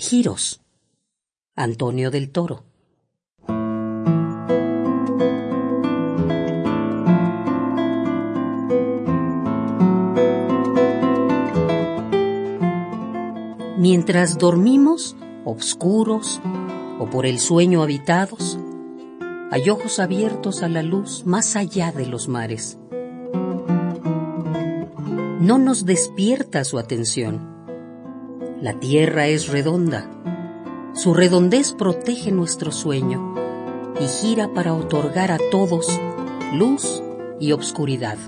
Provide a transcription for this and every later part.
Giros. Antonio del Toro. Mientras dormimos, obscuros o por el sueño habitados, hay ojos abiertos a la luz más allá de los mares. No nos despierta su atención. La tierra es redonda. Su redondez protege nuestro sueño y gira para otorgar a todos luz y obscuridad.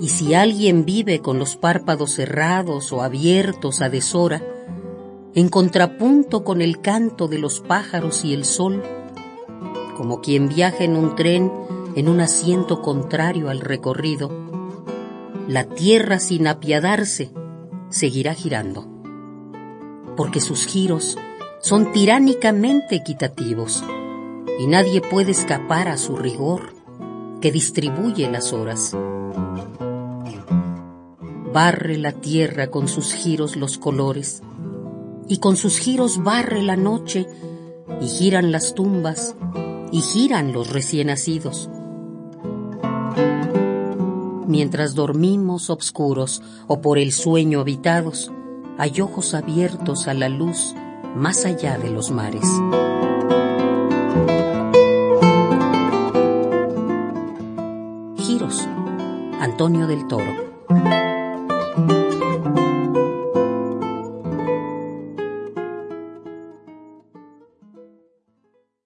Y si alguien vive con los párpados cerrados o abiertos a deshora, en contrapunto con el canto de los pájaros y el sol, como quien viaja en un tren en un asiento contrario al recorrido, la tierra sin apiadarse seguirá girando, porque sus giros son tiránicamente equitativos y nadie puede escapar a su rigor que distribuye las horas. Barre la tierra con sus giros los colores, y con sus giros barre la noche, y giran las tumbas, y giran los recién nacidos. Mientras dormimos obscuros o por el sueño habitados, hay ojos abiertos a la luz más allá de los mares. Giros, Antonio del Toro.